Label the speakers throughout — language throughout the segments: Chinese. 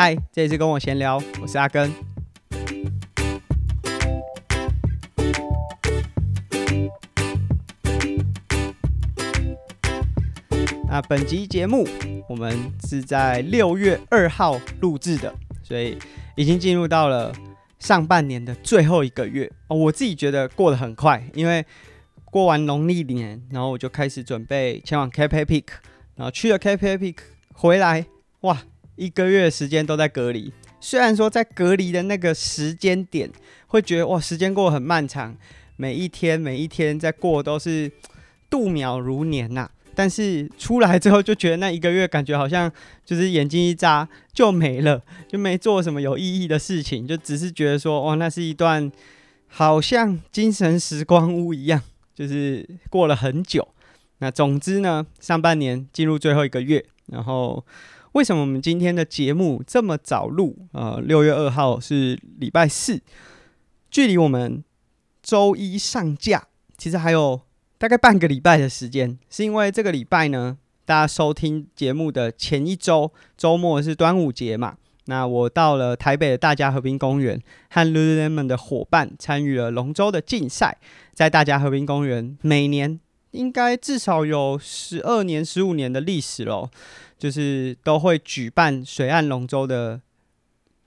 Speaker 1: 嗨，这里是跟我闲聊，我是阿根。那本集节目我们是在六月二号录制的，所以已经进入到了上半年的最后一个月哦。我自己觉得过得很快，因为过完农历年，然后我就开始准备前往 Cape Epic，然后去了 Cape Epic 回来，哇，一个月的时间都在隔离。虽然说在隔离的那个时间点，会觉得哇，时间过得很漫长，每一天每一天在过都是度秒如年呐、但是出来之后就觉得那一个月感觉好像就是眼睛一眨就没了，就没做什么有意义的事情，就只是觉得说，哇，那是一段好像精神时光屋一样，就是过了很久。那总之呢，上半年进入最后一个月，然后为什么我们今天的节目这么早录？呃，六月二号是礼拜四，距离我们周一上架其实还有。大概半个礼拜的时间，是因为这个礼拜呢，大家收听节目的前一周周末是端午节嘛。那我到了台北的大家和平公园，和 Lululemon 的伙伴参与了龙舟的竞赛。在大家和平公园，每年应该至少有十二年、十五年的历史喽，就是都会举办水岸龙舟的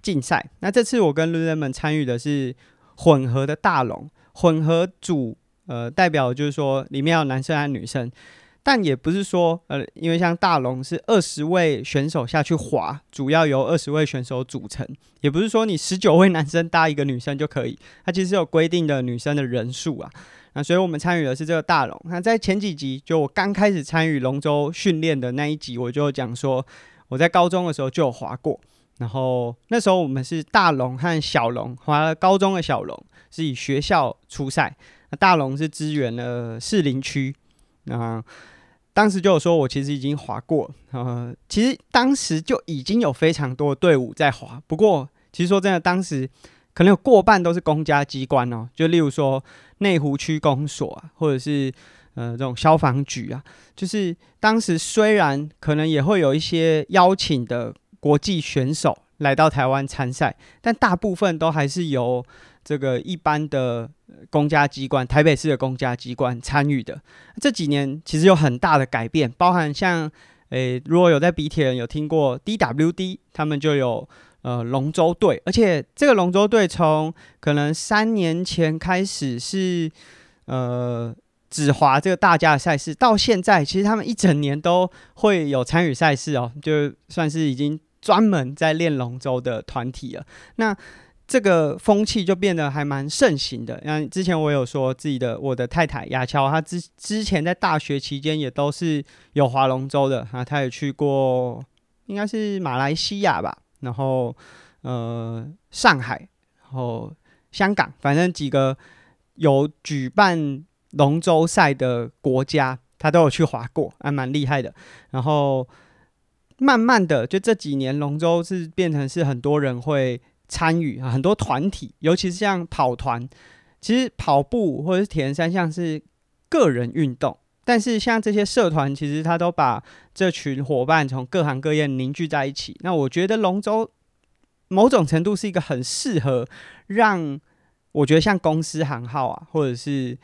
Speaker 1: 竞赛。那这次我跟 Lululemon 参与的是混合的大龙，混合组。呃，代表就是说里面有男生和女生，但也不是说呃，因为像大龙是二十位选手下去划，主要由二十位选手组成，也不是说你十九位男生搭一个女生就可以，它其实有规定的女生的人数啊。那所以我们参与的是这个大龙。那在前几集，就我刚开始参与龙舟训练的那一集，我就讲说我在高中的时候就有划过，然后那时候我们是大龙和小龙划了高中的小龙，是以学校出赛。那大龙是支援了士林区，那当时就有说，我其实已经划过，呃，其实当时就已经有非常多队伍在划。不过，其实说真的，当时可能有过半都是公家机关哦，就例如说内湖区公所啊，或者是呃这种消防局啊，就是当时虽然可能也会有一些邀请的国际选手来到台湾参赛，但大部分都还是由这个一般的公家机关，台北市的公家机关参与的。这几年其实有很大的改变，包含像，诶、如果有在比铁有听过 DWD，他们就有呃龙舟队，而且这个龙舟队从可能三年前开始是呃只划这个大家的赛事，到现在其实他们一整年都会有参与赛事哦，就算是已经专门在练龙舟的团体了。那这个风气就变得还蛮盛行的。那之前我有说自己的我的太太雅乔，她之之前在大学期间也都是有划龙舟的啊，她也去过，应该是马来西亚吧，然后呃上海，然后香港，反正几个有举办龙舟赛的国家，他都有去划过，还蛮厉害的。然后慢慢的，就这几年龙舟是变成是很多人会。参与啊，很多团体，尤其是像跑团，其实跑步或者是铁人三项是个人运动，但是像这些社团，其实他都把这群伙伴从各行各业凝聚在一起。那我觉得龙舟某种程度是一个很适合让我觉得像公司行号啊，或者是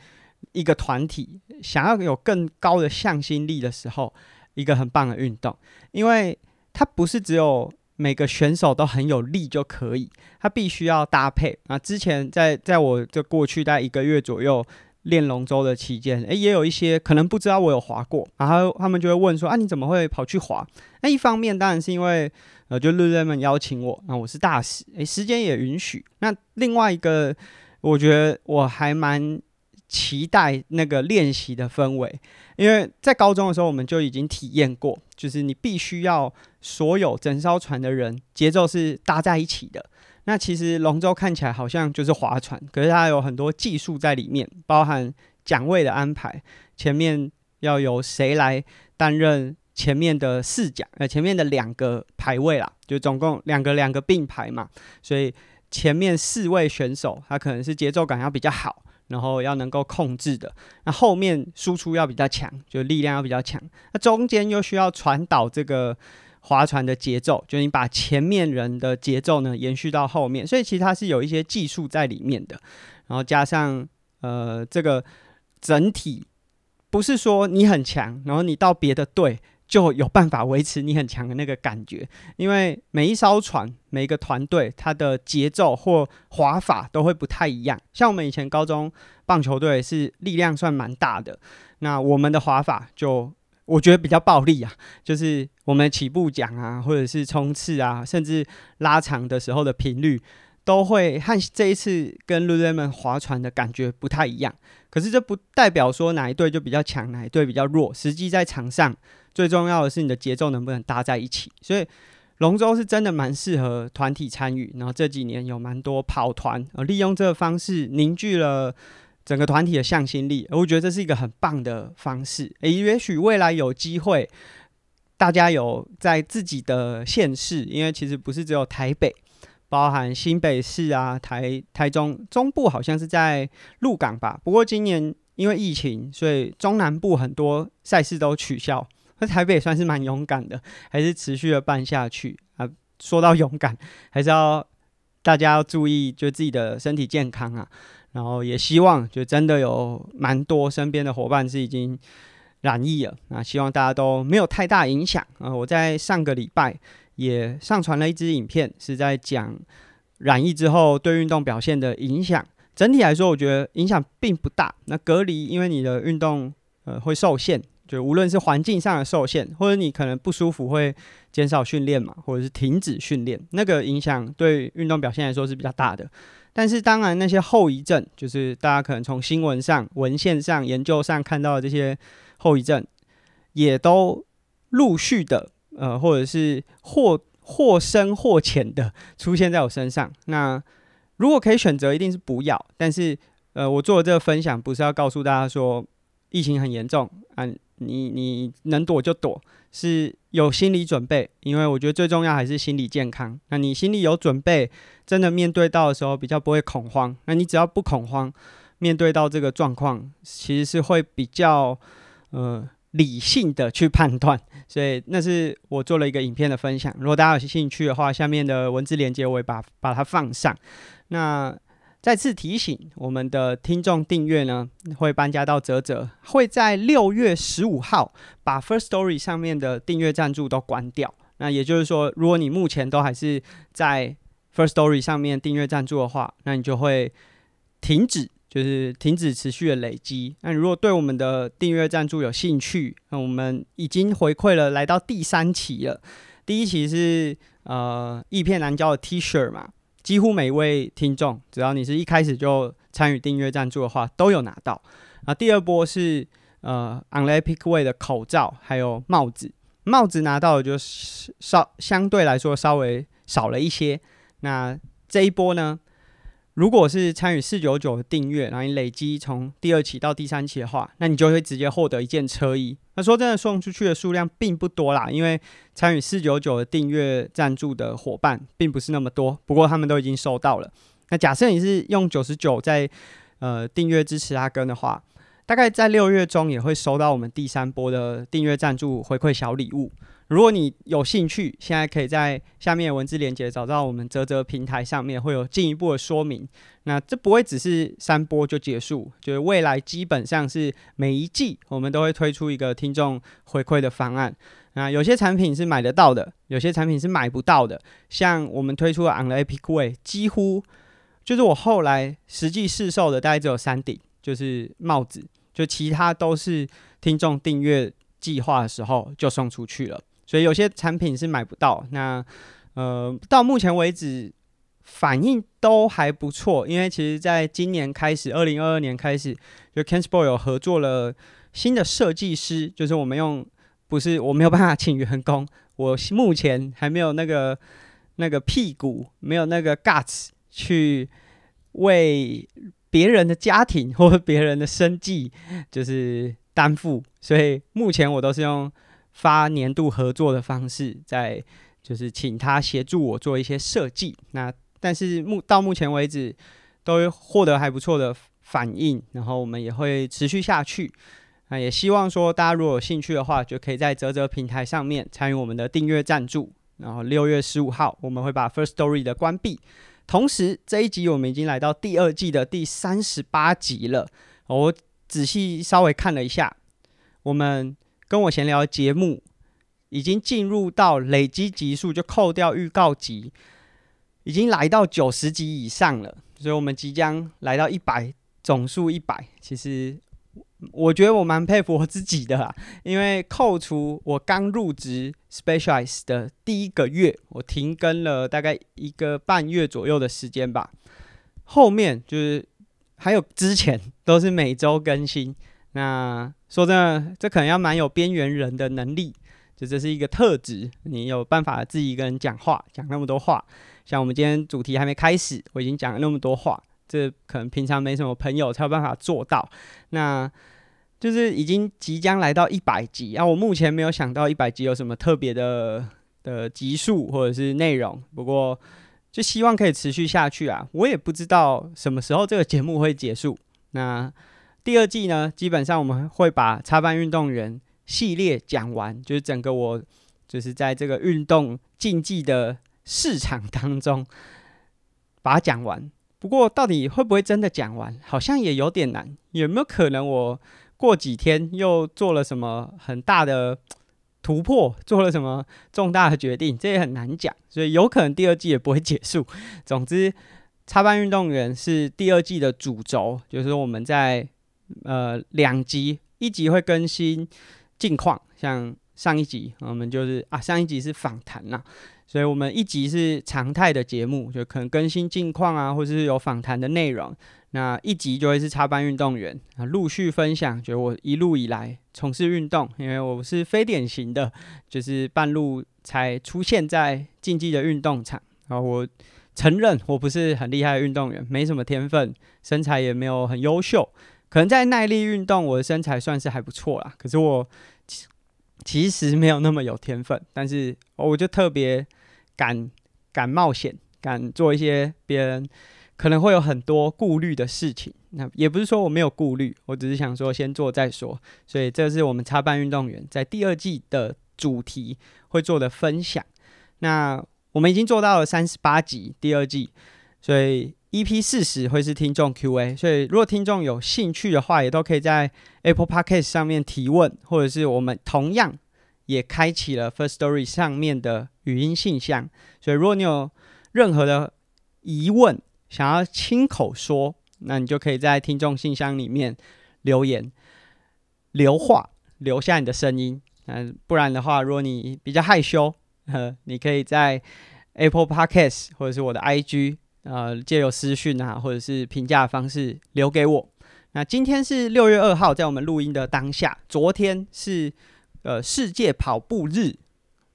Speaker 1: 一个团体想要有更高的向心力的时候，一个很棒的运动，因为它不是只有。每个选手都很有力就可以，他必须要搭配啊。之前在在我这过去大概一个月左右练龙舟的期间，诶，也有一些可能不知道我有划过，然后他们就会问说：“啊，你怎么会跑去划？”那一方面当然是因为呃，就 Lululemon 邀请我，那我是大使，诶，时间也允许。那另外一个，我觉得我还蛮。期待那个练习的氛围，因为在高中的时候我们就已经体验过，就是你必须要所有整艘船的人节奏是搭在一起的。那其实龙舟看起来好像就是划船，可是它有很多技术在里面，包含桨位的安排，前面要由谁来担任前面的四桨，呃，前面的两个排位啦，就总共两个两个并排嘛，所以前面四位选手他可能是节奏感要比较好。然后要能够控制的，那后面输出要比较强，就力量要比较强。那中间又需要传导这个划船的节奏，就你把前面人的节奏呢延续到后面，所以其实它是有一些技术在里面的。然后加上呃这个整体，不是说你很强，然后你到别的队就有办法维持你很强的那个感觉，因为每一艘船、每一个团队，它的节奏或划法都会不太一样。像我们以前高中棒球队是力量算蛮大的，那我们的划法就。我觉得比较暴力啊，就是我们起步奖啊，或者是冲刺啊，甚至拉长的时候的频率，都会和这一次跟 Lululemon 划船的感觉不太一样。可是这不代表说哪一队就比较强，哪一队比较弱。实际在场上，最重要的是你的节奏能不能搭在一起。所以龙舟是真的蛮适合团体参与，然后这几年有蛮多跑团，呃，利用这个方式凝聚了。整个团体的向心力，我觉得这是一个很棒的方式。诶，也许未来有机会，大家有在自己的县市，因为其实不是只有台北，包含新北市啊、台台中中部好像是在鹿港吧。不过今年因为疫情，所以中南部很多赛事都取消。那台北也算是蛮勇敢的，还是持续的办下去啊。说到勇敢，还是要大家要注意，就自己的身体健康啊。然后也希望，就真的有蛮多身边的伙伴是已经染疫了，那希望大家都没有太大影响啊。我在上个礼拜也上传了一支影片，是在讲染疫之后对运动表现的影响。整体来说，我觉得影响并不大。那隔离，因为你的运动呃会受限，就无论是环境上的受限，或者你可能不舒服会减少训练嘛，或者是停止训练，那个影响对运动表现来说是比较大的。但是当然，那些后遗症，就是大家可能从新闻上、文献上、研究上看到的这些后遗症，也都陆续的，呃，或者是或或深或浅的出现在我身上。那如果可以选择，一定是不要。但是，呃，我做的这个分享不是要告诉大家说疫情很严重啊，你你能躲就躲。是有心理准备，因为我觉得最重要还是心理健康。那你心里有准备，真的面对到的时候比较不会恐慌。那你只要不恐慌，面对到这个状况，其实是会比较呃理性的去判断。所以那是我做了一个影片的分享。如果大家有兴趣的话，下面的文字链接我也把把它放上。那。再次提醒我们的听众订阅呢，会搬家到泽泽，会在六月十五号把 First Story 上面的订阅赞助都关掉。那也就是说，如果你目前都还是在 First Story 上面订阅赞助的话，那你就会停止，就是停止持续的累积。那如果对我们的订阅赞助有兴趣，那我们已经回馈了，来到第三期了。第一期是呃一片蓝胶的 T 恤嘛。几乎每位听众，只要你是一开始就参与订阅赞助的话，都有拿到。那，第二波是呃 On the Epic Way 的口罩还有帽子，帽子拿到的就稍相对来说稍微少了一些。那这一波呢？如果是参与四九九的订阅，然后你累积从第二期到第三期的话，那你就会直接获得一件车衣。那说真的，送出去的数量并不多啦，因为参与四九九的订阅赞助的伙伴并不是那么多。不过他们都已经收到了。那假设你是用九十九在呃订阅支持阿根的话，大概在六月中也会收到我们第三波的订阅赞助回馈小礼物。如果你有兴趣，现在可以在下面的文字链接找到我们泽泽平台上面会有进一步的说明。那这不会只是三波就结束，就是未来基本上是每一季我们都会推出一个听众回馈的方案。那有些产品是买得到的，有些产品是买不到的。像我们推出的 On the Epic Way，几乎就是我后来实际试售的大概只有三顶，就是帽子，就其他都是听众订阅计划的时候就送出去了。所以有些产品是买不到，那呃，到目前为止反应都还不错，因为其实在今年开始，二零二二年开始，就 KenSport 有合作了新的设计师，就是我们用不是我没有办法 请员工，我目前还没有那个那个屁股，没有那个 guts 去为别人的家庭或别人的生计就是担负，所以目前我都是用。发年度合作的方式，在就是请他协助我做一些设计。那但是目到目前为止都获得还不错的反应，然后我们也会持续下去。那也希望说大家如果有兴趣的话，就可以在泽泽平台上面参与我们的订阅赞助。然后六月十五号我们会把 First Story 的关闭。同时这一集我们已经来到第二季的第三十八集了。我仔细稍微看了一下，我们跟我闲聊节目已经进入到累积集数，就扣掉预告集，已经来到九十集以上了。所以我们即将来到一百，总数一百。其实我觉得我蛮佩服我自己的啦，因为扣除我刚入职 specialize 的第一个月，我停更了大概一个半月左右的时间吧。后面就是还有之前都是每周更新。那说真的，这可能要蛮有边缘人的能力，就这是一个特质，你有办法自己一个人讲话，讲那么多话。像我们今天主题还没开始，我已经讲了那么多话，这可能平常没什么朋友才有办法做到。那就是已经即将来到一百集啊！我目前没有想到一百集有什么特别的的集数或者是内容，不过就希望可以持续下去啊！我也不知道什么时候这个节目会结束。那第二季呢，基本上我们会把插班运动员系列讲完，就是整个我就是在这个运动竞技的。市场当中把它讲完，不过到底会不会真的讲完，好像也有点难。有没有可能我过几天又做了什么很大的突破，做了什么重大的决定？这也很难讲，所以有可能第二季也不会结束。总之，插班运动员是第二季的主轴，就是我们在呃两集，一集会更新近况，像上一集我们就是啊，上一集是访谈呐。所以，我们一集是常态的节目，就可能更新近况啊，或者是有访谈的内容。那一集就会是插班运动员啊，陆续分享，就我一路以来从事运动，因为我是非典型的，就是半路才出现在竞技的运动场。然后我承认我不是很厉害的运动员，没什么天分，身材也没有很优秀。可能在耐力运动，我的身材算是还不错啦。可是我其实没有那么有天分，但是 我就特别。敢敢冒险，敢做一些别人可能会有很多顾虑的事情。那也不是说我没有顾虑，我只是想说先做再说。所以这是我们插班运动员在第二季的主题会做的分享。那我们已经做到了三十八集，第二季，所以 EP 四十会是听众 Q&A。所以如果听众有兴趣的话，也都可以在 Apple Podcast 上面提问，或者是我们同样。也开启了 First Story 上面的语音信箱，所以如果你有任何的疑问想要亲口说，那你就可以在听众信箱里面留言、留话，留下你的声音。嗯，不然的话，如果你比较害羞，呃，你可以在 Apple Podcast 或者是我的 IG，呃，借由私讯啊，或者是评价方式留给我。那今天是六月二号，在我们录音的当下，昨天是。呃，世界跑步日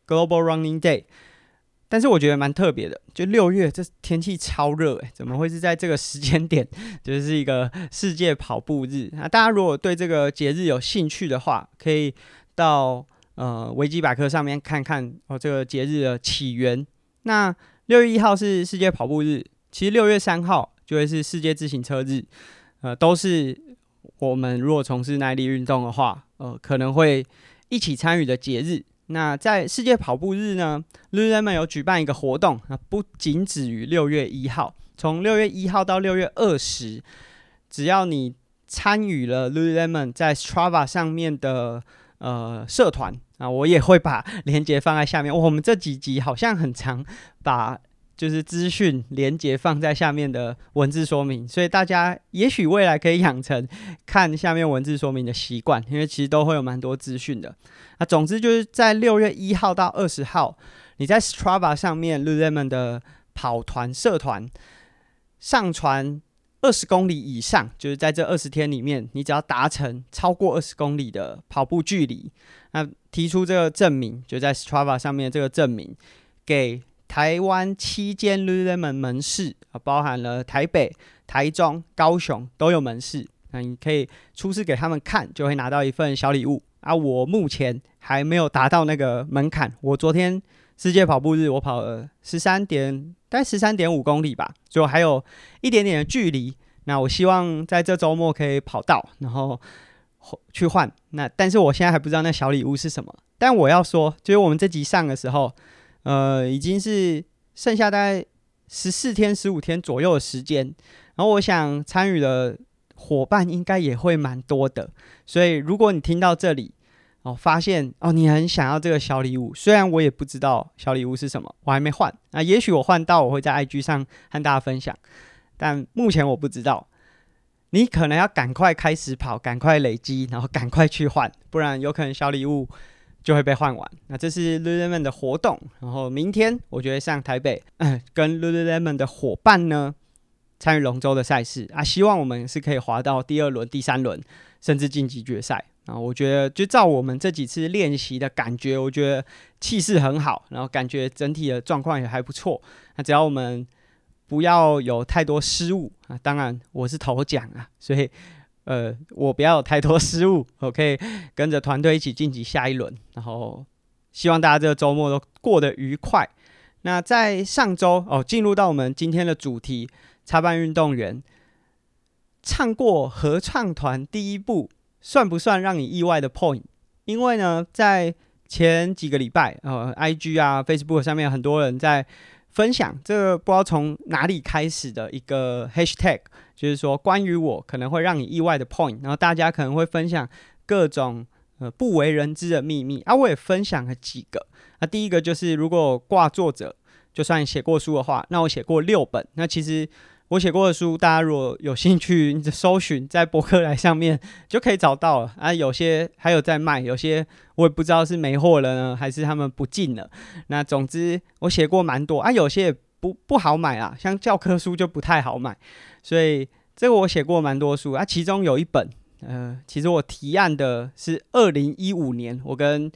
Speaker 1: （Global Running Day），但是我觉得蛮特别的，就六月这天气超热，诶，怎么会是在这个时间点，就是一个世界跑步日？那大家如果对这个节日有兴趣的话，可以到呃维基百科上面看看哦，这个节日的起源。那六月一号是世界跑步日，其实六月三号就会是世界自行车日，呃，都是我们如果从事耐力运动的话，呃，可能会。一起参与的节日，那在世界跑步日呢，Lululemon 有举办一个活动，那不仅止于六月一号，从六月一号到六月二十，只要你参与了 Lululemon 在 Strava 上面的呃社团啊，我也会把 链接放在下面。我们这几集好像很常把。就是资讯连结放在下面的文字说明，所以大家也许未来可以养成看下面文字说明的习惯，因为其实都会有蛮多资讯的。那总之就是在六月一号到二十号，你在 Strava 上面 Lululemon 的跑团社团上传二十公里以上，就是在这二十天里面，你只要达成超过二十公里的跑步距离，那提出这个证明，就在 Strava 上面这个证明给。台湾七间 Lululemon 门市啊，包含了台北、台中、高雄都有门市。那你可以出示给他们看，就会拿到一份小礼物啊。我目前还没有达到那个门槛。我昨天世界跑步日，我跑了十三点，大概十三点五公里吧，就还有一点点的距离。那我希望在这周末可以跑到，然后去换。那但是我现在还不知道那小礼物是什么。但我要说，就是我们这集上的时候，呃，已经是剩下大概十四天、十五天左右的时间。然后我想参与的伙伴应该也会蛮多的。所以如果你听到这里，哦，发现哦，你很想要这个小礼物，虽然我也不知道小礼物是什么，我还没换。那也许我换到，我会在 IG 上和大家分享。但目前我不知道，你可能要赶快开始跑，赶快累积，然后赶快去换，不然有可能小礼物就会被换完。那这是 Lululemon 的活动，然后明天我就会上台北，跟 Lululemon 的伙伴呢参与龙舟的赛事啊，希望我们是可以滑到第二轮、第三轮，甚至晋级决赛。啊，我觉得就照我们这几次练习的感觉，我觉得气势很好，然后感觉整体的状况也还不错。那只要我们不要有太多失误啊，当然我是头奖啊，所以呃，我不要有太多 失误，我可以跟着团队一起晋级下一轮。然后希望大家这个周末都过得愉快。那在上周哦，进入到我们今天的主题，插班运动员唱过合唱团第一部。算不算让你意外的 point？因为呢，在前几个礼拜，呃，IG 啊、Facebook 上面很多人在分享这个不知道从哪里开始的一个 hashtag，就是说关于我可能会让你意外的 point，然后大家可能会分享各种呃不为人知的秘密啊，我也分享了几个。那第一个就是如果挂作者，就算写过书的话，那我写过六本，那其实。我写过的书，大家如果有兴趣，搜寻在博客来上面就可以找到了啊。有些还有在卖，有些我也不知道是没货了呢，还是他们不进了。那总之我写过蛮多啊，有些不不好买啊，像教科书就不太好买。所以这个我写过蛮多书啊，其中有一本，呃，其实我提案的是二零一五年，我跟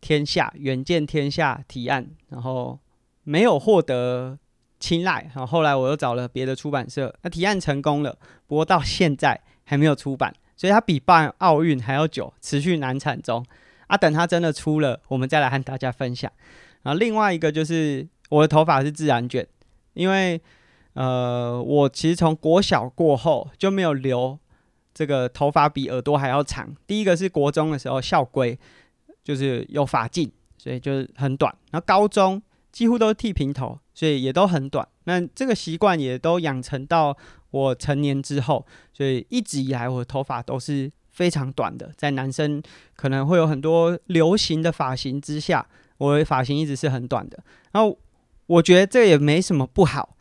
Speaker 1: 天下远见天下提案，然后没有获得。青睐，然后后来我又找了别的出版社，那提案成功了，不过到现在还没有出版，所以它比办奥运还要久，持续难产中。啊，等它真的出了，我们再来和大家分享。然后另外一个就是我的头发是自然卷，因为呃，我其实从国小过后就没有留这个头发比耳朵还要长。第一个是国中的时候校规就是有发禁，所以就是很短。然后高中。几乎都是剃平头，所以也都很短。那这个习惯也都养成到我成年之后，所以一直以来我的头发都是非常短的。在男生可能会有很多流行的发型之下，我的发型一直是很短的。然后我觉得这也没什么不好，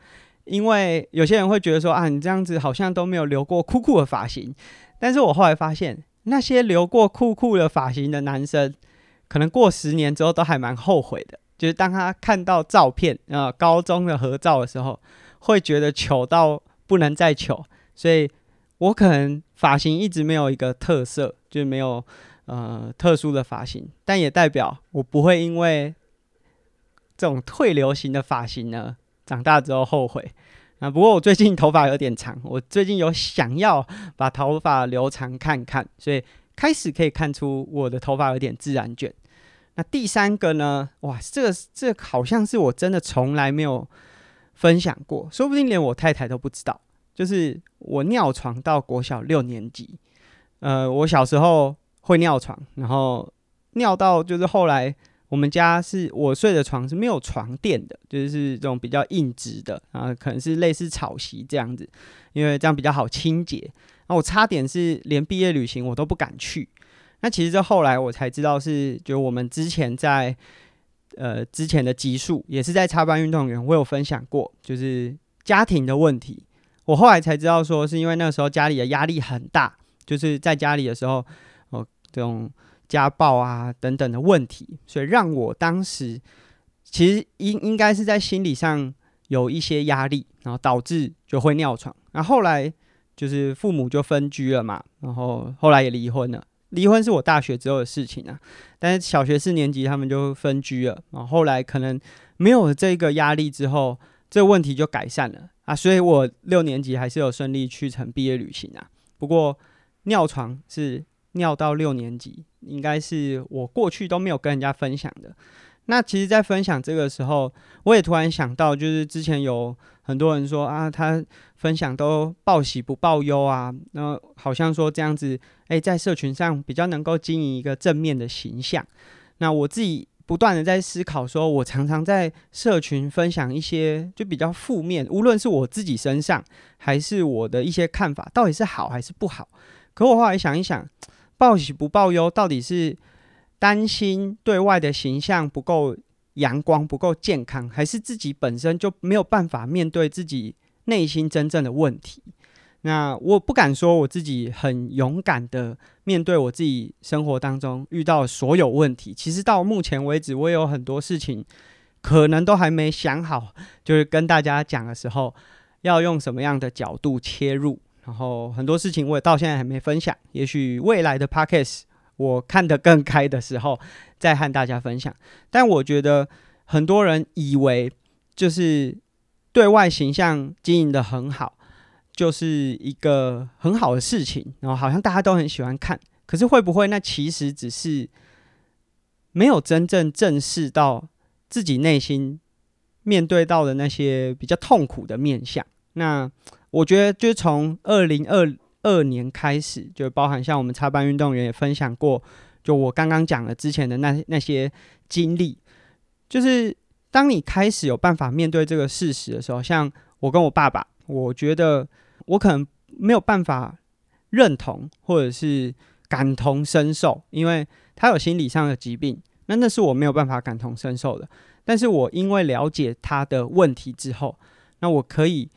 Speaker 1: 因为有些人会觉得说啊，你这样子好像都没有留过酷酷的发型。但是我后来发现，那些留过酷酷的发型的男生，可能过十年之后都还蛮后悔的。就是当他看到照片啊、呃，高中的合照的时候，会觉得糗到不能再糗。所以我可能发型一直没有一个特色，就没有呃特殊的发型，但也代表我不会因为这种退流行的发型呢，长大之后后悔啊。不过我最近头发有点长，我最近有想要把头发留长看看，所以开始可以看出我的头发有点自然卷。那第三个呢？哇，这个这好像是我真的从来没有分享过，说不定连我太太都不知道。就是我尿床到国小六年级，呃，我小时候会尿床，然后尿到就是后来我们家是我睡的床是没有床垫的，就是这种比较硬直的啊，可能是类似草席这样子，因为这样比较好清洁。然后我差点是连毕业旅行我都不敢去。那其实这后来我才知道是，就我们之前在呃之前的集数也是在插班运动员，我有分享过，就是家庭的问题。我后来才知道说，是因为那时候家里的压力很大，就是在家里的时候，哦、这种家暴啊等等的问题，所以让我当时其实应应该是在心理上有一些压力，然后导致就会尿床。然后后来就是父母就分居了嘛，然后后来也离婚了。离婚是我大学之后的事情啊，但是小学四年级他们就分居了，然后后来可能没有这个压力之后，这个问题就改善了啊，所以我六年级还是有顺利去成毕业旅行啊。不过尿床是尿到六年级，应该是我过去都没有跟人家分享的。那其实，在分享这个时候，我也突然想到，就是之前有很多人说啊，他分享都报喜不报忧啊，那好像说这样子，哎，在社群上比较能够经营一个正面的形象。那我自己不断的在思考，说我常常在社群分享一些就比较负面，无论是我自己身上，还是我的一些看法，到底是好还是不好？可我后来想一想，报喜不报忧，到底是？担心对外的形象不够阳光、不够健康，还是自己本身就没有办法面对自己内心真正的问题？那我不敢说我自己很勇敢的面对我自己生活当中遇到所有问题。其实到目前为止，我也有很多事情可能都还没想好，就是跟大家讲的时候要用什么样的角度切入。然后很多事情我也到现在还没分享，也许未来的 Podcast。我看得更开的时候，再和大家分享。但我觉得很多人以为，就是对外形象经营得很好，就是一个很好的事情，然后好像大家都很喜欢看。可是会不会那其实只是没有真正正视到自己内心面对到的那些比较痛苦的面相？那我觉得，就从二零二。二年开始，就包含像我们插班运动员也分享过，就我刚刚讲了之前的那那些经历，就是当你开始有办法面对这个事实的时候，像我跟我爸爸，我觉得我可能没有办法认同或者是感同身受，因为他有心理上的疾病，那那是我没有办法感同身受的。但是我因为了解他的问题之后，那我可以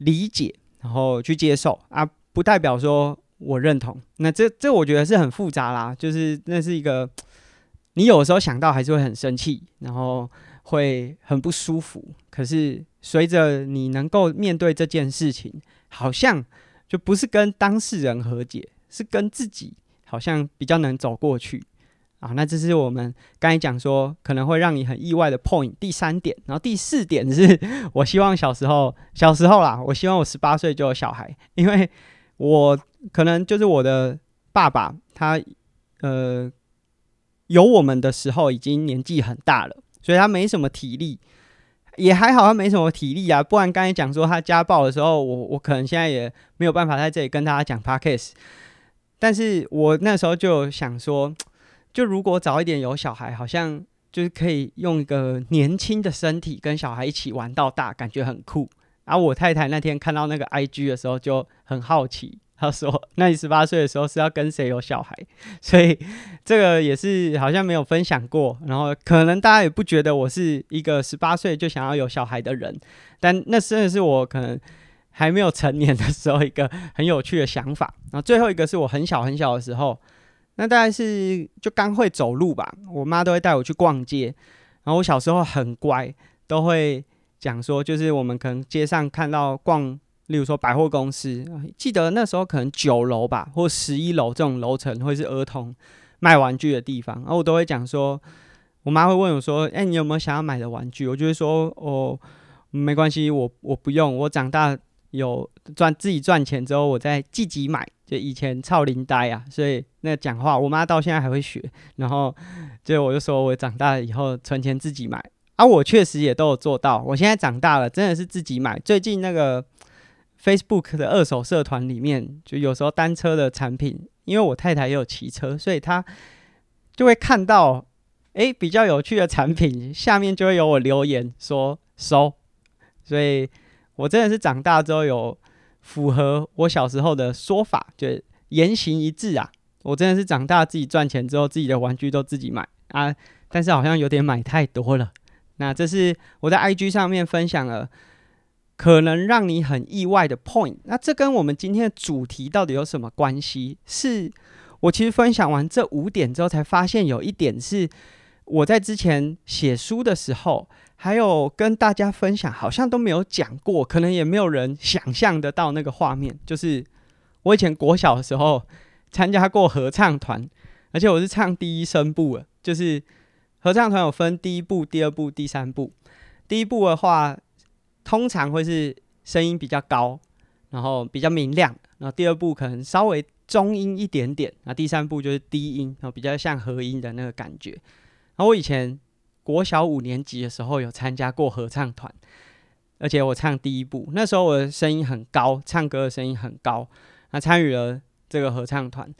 Speaker 1: 理解，然后去接受啊。不代表说我认同，那这这我觉得是很复杂啦，就是那是一个，你有时候想到还是会很生气，然后会很不舒服。可是随着你能够面对这件事情，好像就不是跟当事人和解，是跟自己好像比较能走过去啊。那这是我们刚才讲说可能会让你很意外的 point 第三点，然后第四点是我希望小时候小时候啦，我希望我十八岁就有小孩，因为。我可能就是我的爸爸，他呃有我们的时候已经年纪很大了，所以他没什么体力，也还好，他没什么体力啊。不然刚才讲说他家暴的时候，我我可能现在也没有办法在这里跟大家讲 Podcast。但是我那时候就想说，就如果早一点有小孩，好像就是可以用一个年轻的身体跟小孩一起玩到大，感觉很酷。然后、我太太那天看到那个 IG 的时候就很好奇，她说：“那你十八岁的时候是要跟谁有小孩？” 所以这个也是好像没有分享过。然后可能大家也不觉得我是一个十八岁就想要有小孩的人，但那真的是我可能还没有成年的时候一个很有趣的想法。然后最后一个是我很小很小的时候，那大概是就刚会走路吧，我妈都会带我去逛街。然后我小时候很乖，都会。讲说，就是我们可能街上看到逛，例如说百货公司，记得那时候可能九楼吧，或十一楼这种楼层会是儿童卖玩具的地方，然后我都会讲说，我妈会问我说：“哎，你有没有想要买的玩具？”我就会说：“哦，没关系，我我不用，我长大有赚自己赚钱之后，我再自己买。”就以前超龄呆啊，所以那讲话，我妈到现在还会学。然后就我就说我长大以后存钱自己买。啊，我确实也都有做到。我现在长大了，真的是自己买。最近那个 Facebook 的二手社团里面，就有时候单车的产品，因为我太太也有骑车，所以她就会看到，诶，比较有趣的产品，下面就会有我留言说收。所以我真的是长大之后有符合我小时候的说法，就言行一致啊。我真的是长大自己赚钱之后，自己的玩具都自己买啊，但是好像有点买太多了。那这是我在 IG 上面分享了可能让你很意外的 point。那这跟我们今天的主题到底有什么关系？是我其实分享完这五点之后，才发现有一点是我在之前写书的时候，还有跟大家分享，好像都没有讲过，可能也没有人想象得到那个画面。就是我以前国小的时候参加过合唱团，而且我是唱第一声部的，就是。合唱团有分第一部、第二部、第三部。第一部的话，通常会是声音比较高，然后比较明亮。然后第二部可能稍微中音一点点。那第三部就是低音，然后比较像和音的那个感觉。然后我以前国小五年级的时候有参加过合唱团，而且我唱第一部，那时候我的声音很高，唱歌的声音很高，那参与了这个合唱团。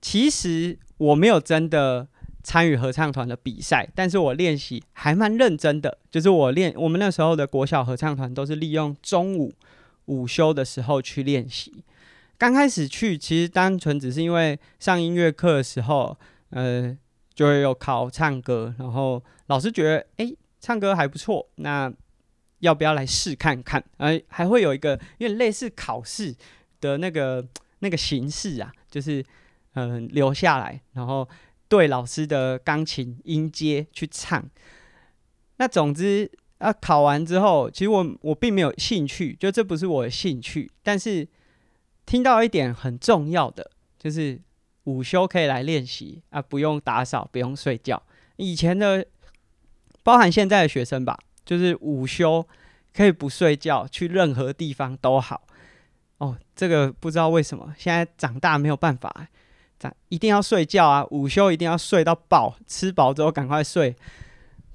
Speaker 1: 其实我没有真的参与合唱团的比赛，但是我练习还蛮认真的。就是我练，我们那时候的国小合唱团都是利用中午午休的时候去练习。刚开始去，其实单纯只是因为上音乐课的时候，呃，就会有考唱歌，然后老师觉得，哎，唱歌还不错，那要不要来试看看？呃，还会有一个有点类似考试的那个那个形式啊，就是。嗯，留下来，然后对老师的钢琴音阶去唱。那总之啊，考完之后，其实我我并没有兴趣，就这不是我的兴趣。但是听到一点很重要的，就是午休可以来练习啊，不用打扫，不用睡觉。以前的，包含现在的学生吧，就是午休可以不睡觉，去任何地方都好。哦，这个不知道为什么，现在长大没有办法。长一定要睡觉啊！午休一定要睡到饱，吃饱之后赶快睡。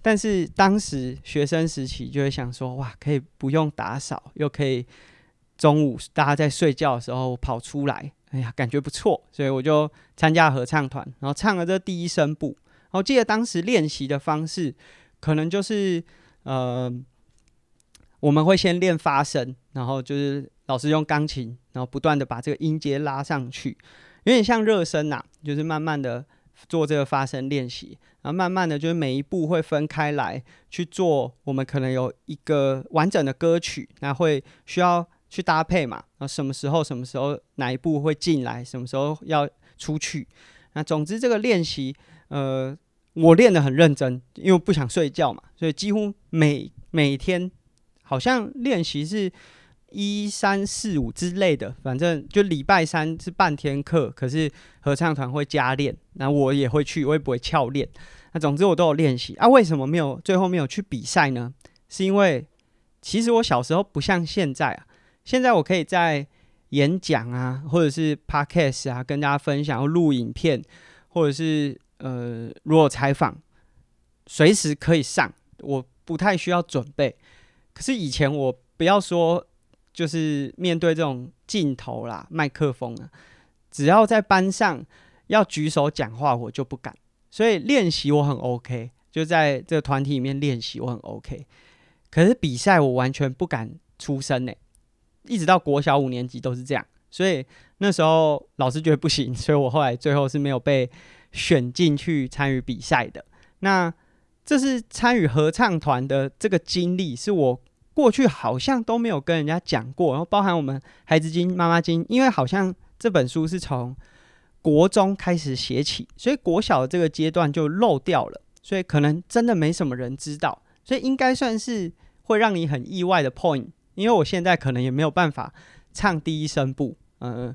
Speaker 1: 但是当时学生时期就会想说：哇，可以不用打扫，又可以中午大家在睡觉的时候跑出来，哎呀，感觉不错。所以我就参加合唱团，然后唱了这第一声部。我记得当时练习的方式，可能就是呃，我们会先练发声，然后就是老师用钢琴，然后不断的把这个音阶拉上去。有点像热身呐，就是慢慢的做这个发声练习，然后慢慢的就是每一步会分开来去做。我们可能有一个完整的歌曲，那会需要去搭配嘛。然后什么时候什么时候哪一步会进来，什么时候要出去。那总之这个练习，呃，我练得很认真，因为不想睡觉嘛，所以几乎每每天好像练习是。一三四五之类的，反正就礼拜三是半天课，可是合唱团会加练，那我也会去，我也不会翘练。那总之我都有练习啊。为什么没有最后没有去比赛呢？是因为其实我小时候不像现在啊，现在我可以在演讲啊，或者是 podcast 啊，跟大家分享，录影片，或者是呃，如果采访，随时可以上，我不太需要准备。可是以前我不要说。就是面对这种镜头啦、麦克风啊，只要在班上要举手讲话，我就不敢。所以练习我很 OK，就在这个团体里面练习我很 OK。可是比赛我完全不敢出声呢，一直到国小五年级都是这样。所以那时候老师觉得不行，所以我后来最后是没有被选进去参与比赛的。那这是参与合唱团的这个经历，是我。过去好像都没有跟人家讲过，然后包含我们孩子经、妈妈经，因为好像这本书是从国中开始写起，所以国小的这个阶段就漏掉了，所以可能真的没什么人知道，所以应该算是会让你很意外的 point。因为我现在可能也没有办法唱第一声部，嗯，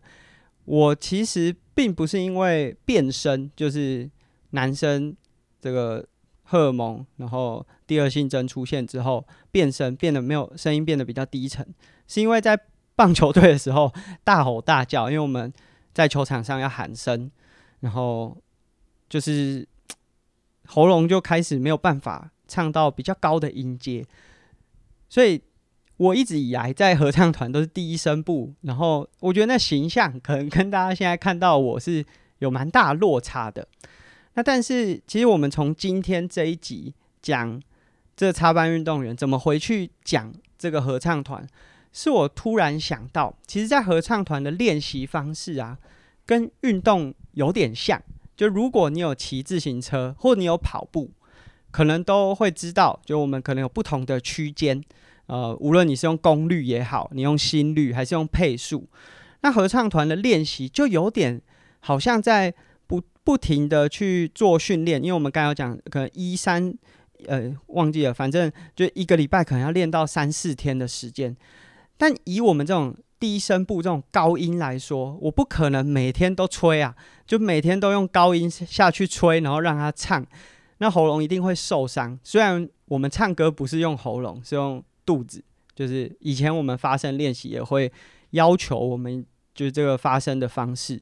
Speaker 1: 我其实并不是因为变声，就是男生这个。荷尔蒙，然后第二性征出现之后，变声变得没有声音，变得比较低沉，是因为在棒球队的时候大吼大叫，因为我们在球场上要喊声，然后就是喉咙就开始没有办法唱到比较高的音阶，所以我一直以来在合唱团都是第一声部，然后我觉得那形象可能跟大家现在看到我是有蛮大落差的。那但是，其实我们从今天这一集讲这插班运动员怎么回去讲这个合唱团，是我突然想到，其实，在合唱团的练习方式啊，跟运动有点像。就如果你有骑自行车，或你有跑步，可能都会知道，就我们可能有不同的区间。呃，无论你是用功率也好，你用心率还是用配速，那合唱团的练习就有点好像在。不停的去做训练，因为我们刚刚讲，可能一三，呃，忘记了，反正就一个礼拜可能要练到三四天的时间。但以我们这种低声部这种高音来说，我不可能每天都吹啊，就每天都用高音下去吹，然后让他唱，那喉咙一定会受伤。虽然我们唱歌不是用喉咙，是用肚子，就是以前我们发声练习也会要求我们，就是这个发声的方式，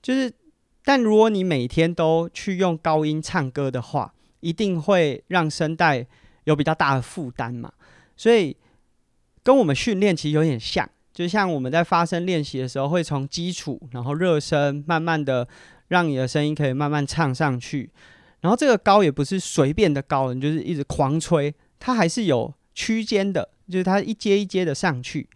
Speaker 1: 就是。但如果你每天都去用高音唱歌的话，一定会让声带有比较大的负担嘛。所以跟我们训练其实有点像，就像我们在发声练习的时候，会从基础，然后热身，慢慢的让你的声音可以慢慢唱上去。然后这个高也不是随便的高，你就是一直狂吹，它还是有区间的，就是它一阶一阶的上去，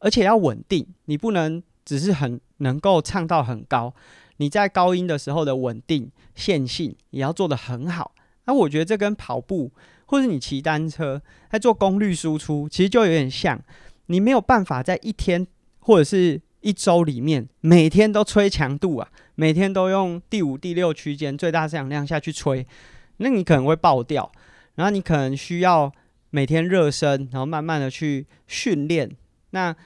Speaker 1: 而且要稳定，你不能只是很能够唱到很高，你在高音的时候的稳定线性也要做得很好。那我觉得这跟跑步。或者你骑单车在做功率输出，其实就有点像，你没有办法在一天或者是一周里面每天都吹强度啊，每天都用第五、第六区间最大摄氧量下去吹，那你可能会爆掉。然后你可能需要每天热身，然后慢慢的去训练。那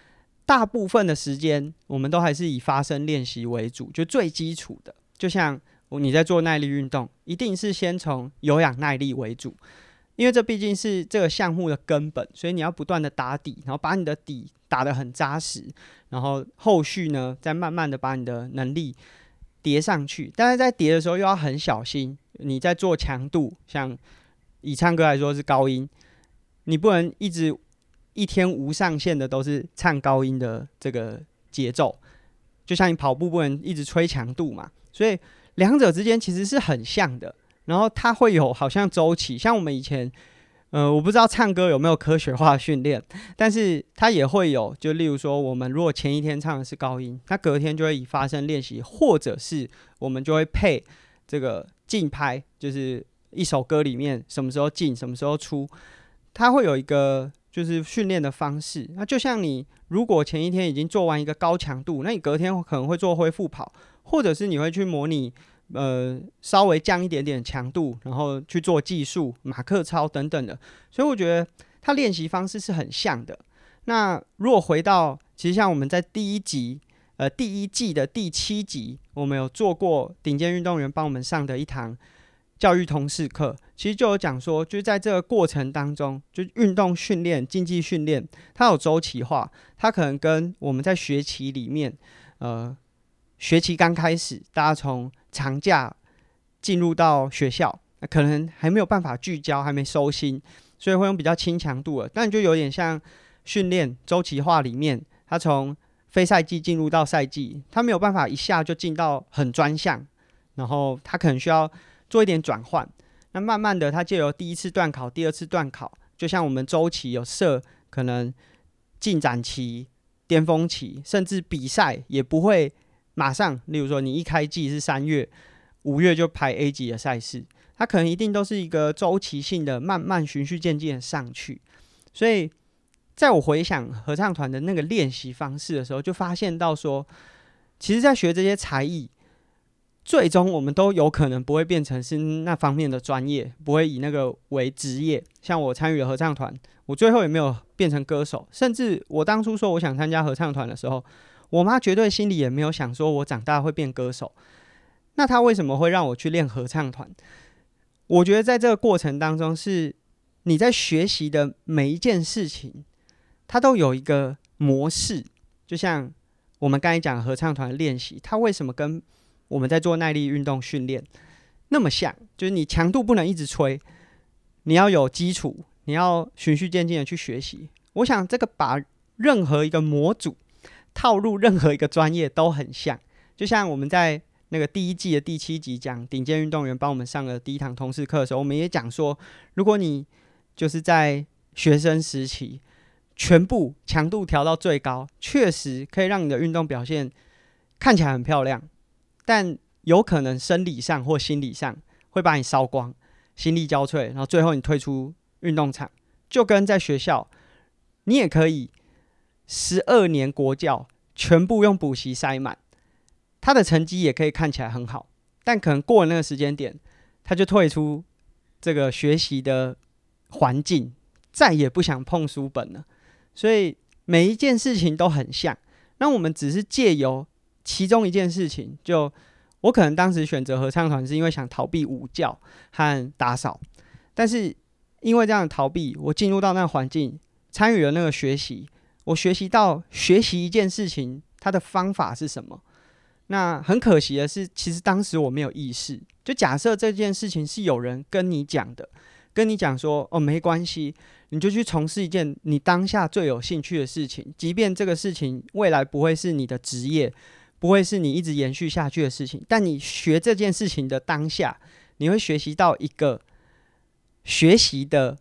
Speaker 1: 大部分的时间，我们都还是以发声练习为主，就最基础的。就像你在做耐力运动，一定是先从有氧耐力为主。因为这毕竟是这个项目的根本，所以你要不断的打底，然后把你的底打得很扎实，然后后续呢，再慢慢的把你的能力叠上去。但是在叠的时候又要很小心，你在做强度，像以唱歌来说是高音，你不能一直一天无上限的都是唱高音的这个节奏，就像你跑步不能一直吹强度嘛，所以两者之间其实是很像的。然后它会有好像周期，像我们以前，呃，我不知道唱歌有没有科学化训练，但是它也会有，就例如说，我们如果前一天唱的是高音，它隔天就会以发声练习，或者是我们就会配这个进拍，就是一首歌里面什么时候进，什么时候出，它会有一个就是训练的方式。那就像你如果前一天已经做完一个高强度，那你隔天可能会做恢复跑，或者是你会去模拟。呃，稍微降一点点强度，然后去做技术、马克操等等的，所以我觉得他练习方式是很像的。那如果回到，其实像我们在第一集，呃，第一季的第七集，我们有做过顶尖运动员帮我们上的一堂教育通识课，其实就有讲说，就是在这个过程当中，就运动训练、竞技训练，它有周期化，它可能跟我们在学期里面，呃，学期刚开始，大家从长假进入到学校，可能还没有办法聚焦，还没收心，所以会用比较轻强度的。但就有点像训练周期化里面，它从非赛季进入到赛季，它没有办法一下就进到很专项，然后它可能需要做一点转换。那慢慢的，他借由第一次段考、第二次段考，就像我们周期有设可能进展期、巅峰期，甚至比赛也不会。马上，例如说，你一开季是三月、五月就排 A 级的赛事，它可能一定都是一个周期性的，慢慢循序渐进的上去。所以，在我回想合唱团的那个练习方式的时候，就发现到说，其实，在学这些才艺，最终我们都有可能不会变成是那方面的专业，不会以那个为职业。像我参与了合唱团，我最后也没有变成歌手，甚至我当初说我想参加合唱团的时候。我妈绝对心里也没有想说，我长大会变歌手。那她为什么会让我去练合唱团？我觉得在这个过程当中，是你在学习的每一件事情，它都有一个模式。就像我们刚才讲合唱团练习，它为什么跟我们在做耐力运动训练那么像？就是你强度不能一直吹，你要有基础，你要循序渐进的去学习。我想这个把任何一个模组。套入任何一个专业都很像，就像我们在那个第一季的第七集讲顶尖运动员帮我们上的第一堂通识课的时候，我们也讲说，如果你就是在学生时期全部强度调到最高，确实可以让你的运动表现看起来很漂亮，但有可能生理上或心理上会把你烧光，心力交瘁，然后最后你退出运动场，就跟在学校，你也可以。十二年国教全部用补习塞满，他的成绩也可以看起来很好，但可能过了那个时间点，他就退出这个学习的环境，再也不想碰书本了。所以每一件事情都很像。那我们只是借由其中一件事情，就我可能当时选择合唱团是因为想逃避午觉和打扫，但是因为这样的逃避，我进入到那个环境，参与了那个学习。我学习到学习一件事情，它的方法是什么？那很可惜的是，其实当时我没有意识。就假设这件事情是有人跟你讲的，跟你讲说哦，没关系，你就去从事一件你当下最有兴趣的事情，即便这个事情未来不会是你的职业，不会是你一直延续下去的事情，但你学这件事情的当下，你会学习到一个学习的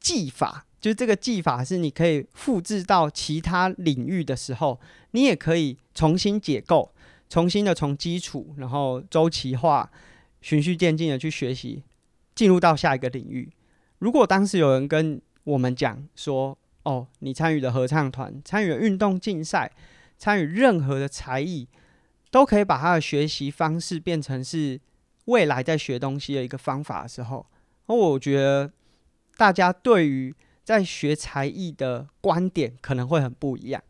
Speaker 1: 技法，就是这个技法是你可以复制到其他领域的时候，你也可以重新解构。重新的从基础，然后周期化、循序渐进的去学习，进入到下一个领域。如果当时有人跟我们讲说：“哦，你参与了合唱团，参与了运动竞赛，参与任何的才艺，都可以把他的学习方式变成是未来在学东西的一个方法的时候，那我觉得大家对于在学才艺的观点可能会很不一样。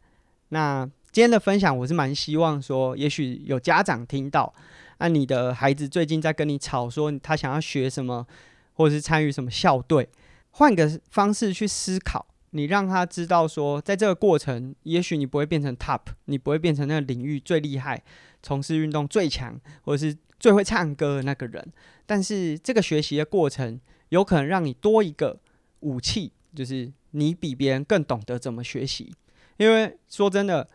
Speaker 1: 那。今天的分享，我是蛮希望说，也许有家长听到，那你的孩子最近在跟你吵说他想要学什么，或者是参与什么校队，换个方式去思考，你让他知道说，在这个过程，也许你不会变成 top，你不会变成那个领域最厉害、从事运动最强，或者是最会唱歌的那个人，但是这个学习的过程，有可能让你多一个武器，就是你比别人更懂得怎么学习，因为说真的。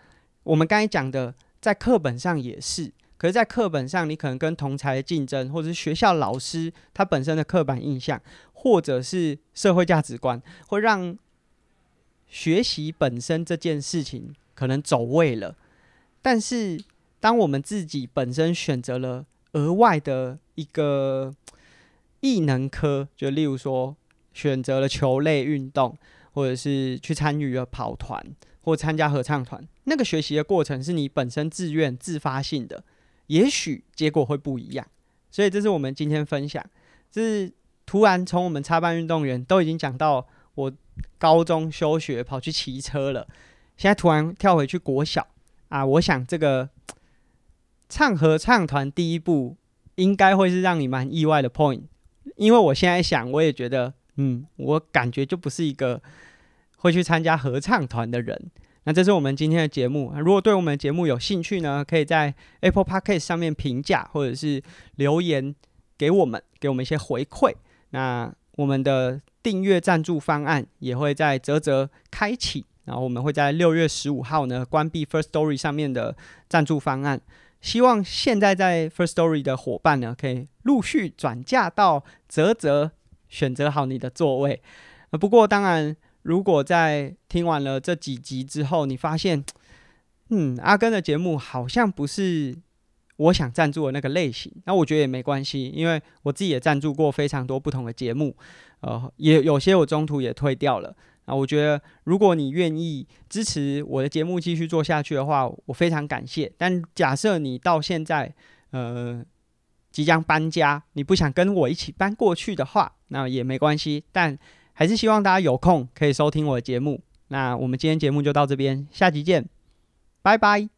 Speaker 1: 我们刚才讲的，在课本上也是，可是，在课本上，你可能跟同才竞争，或者是学校老师他本身的刻板印象，或者是社会价值观，会让学习本身这件事情可能走位了。但是，当我们自己本身选择了额外的一个异能科，就例如说选择了球类运动，或者是去参与了跑团。或参加合唱团，那个学习的过程是你本身自愿自发性的，也许结果会不一样。所以这是我们今天分享，就是突然从我们插班运动员都已经讲到我高中休学跑去骑车了，现在突然跳回去国小啊，我想这个唱合唱团第一步应该会是让你蛮意外的 point，因为我现在想我也觉得，嗯，我感觉就不是一个。会去参加合唱团的人，那这是我们今天的节目。如果对我们节目有兴趣呢，可以在 Apple Podcast 上面评价，或者是留言给我们，给我们一些回馈。那我们的订阅赞助方案也会在泽泽开启，然后我们会在六月十五号呢关闭 First Story 上面的赞助方案。希望现在在 First Story 的伙伴呢，可以陆续转嫁到泽泽，选择好你的座位。不过当然。如果在听完了这几集之后，你发现，嗯，阿根的节目好像不是我想赞助的那个类型，那我觉得也没关系，因为我自己也赞助过非常多不同的节目，呃，也有些我中途也退掉了。那我觉得，如果你愿意支持我的节目继续做下去的话，我非常感谢。但假设你到现在，呃，即将搬家，你不想跟我一起搬过去的话，那也没关系。但还是希望大家有空可以收听我的节目。那我们今天节目就到这边，下集见，拜拜。